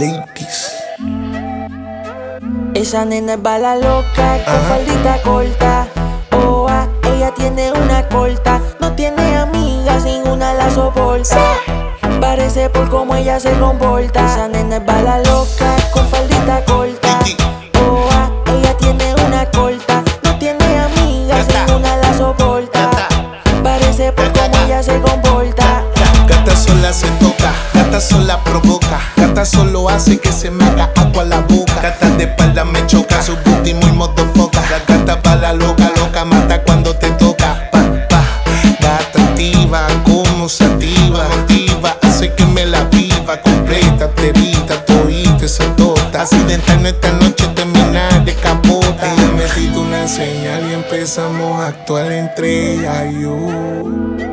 ladies. Esa nena es bala loca, con Ajá. faldita corta. Oh, ah, ella tiene una corta. No tiene amigas, ninguna la soporta. Parece por cómo ella se comporta. Esa nena es bala loca, hace que se me haga agua la boca. Gata de espalda me choca, su booty muy modo foca. La gata pa' la loca, loca, mata cuando te toca. Pa, pa. Gata activa, como se activa, motiva, hace que me la viva completa, terita, todita, esa tota. Accidental esta noche terminar de capota. Ella me una señal y empezamos a actuar entre ella y yo.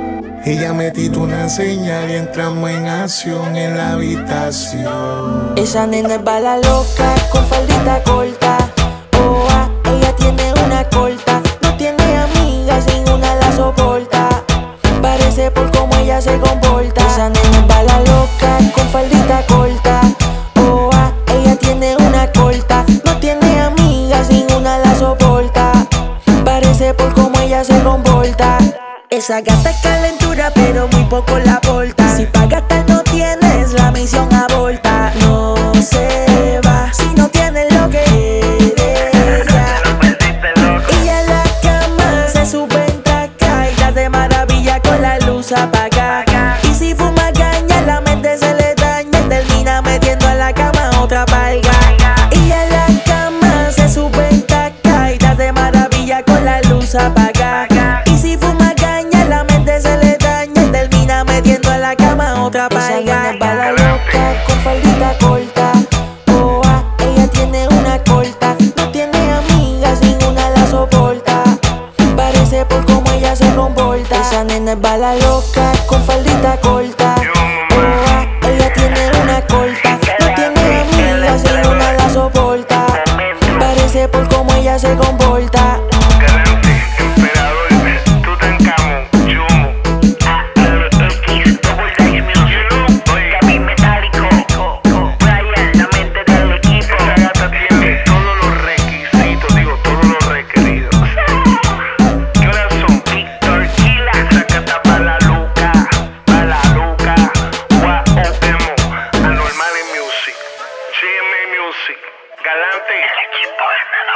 Ella me una señal y entramos en acción en la habitación. Esa nena es bala loca, con faldita corta. Oh, ella tiene una corta. No tiene amigas, ninguna la soporta. Parece por cómo ella se comporta. Esa nena es bala loca, con faldita corta. Oh, ella tiene una corta. No tiene amigas, ninguna la soporta. Parece por cómo ella se comporta. Esa gata es calentura, pero muy poco la aporta. Si pa' no tienes, la misión aborta. No se va si no tienes lo que ella. Y en la cama se suben caídas de maravilla con la luz apagada. Y si fuma caña, la mente se le daña termina metiendo a la cama otra palga. Y en la cama se suben caídas de maravilla con la luz apagada. Y si fuma otra palga. Esa loca con faldita corta. Ah, ella tiene una corta. No tiene amigas, ninguna la soporta. Parece por cómo ella se comporta. Esa nena es bala loca con faldita corta. Ah, ella tiene una corta. No tiene amigas, ninguna la soporta. Parece por cómo ella se comporta. disappointment.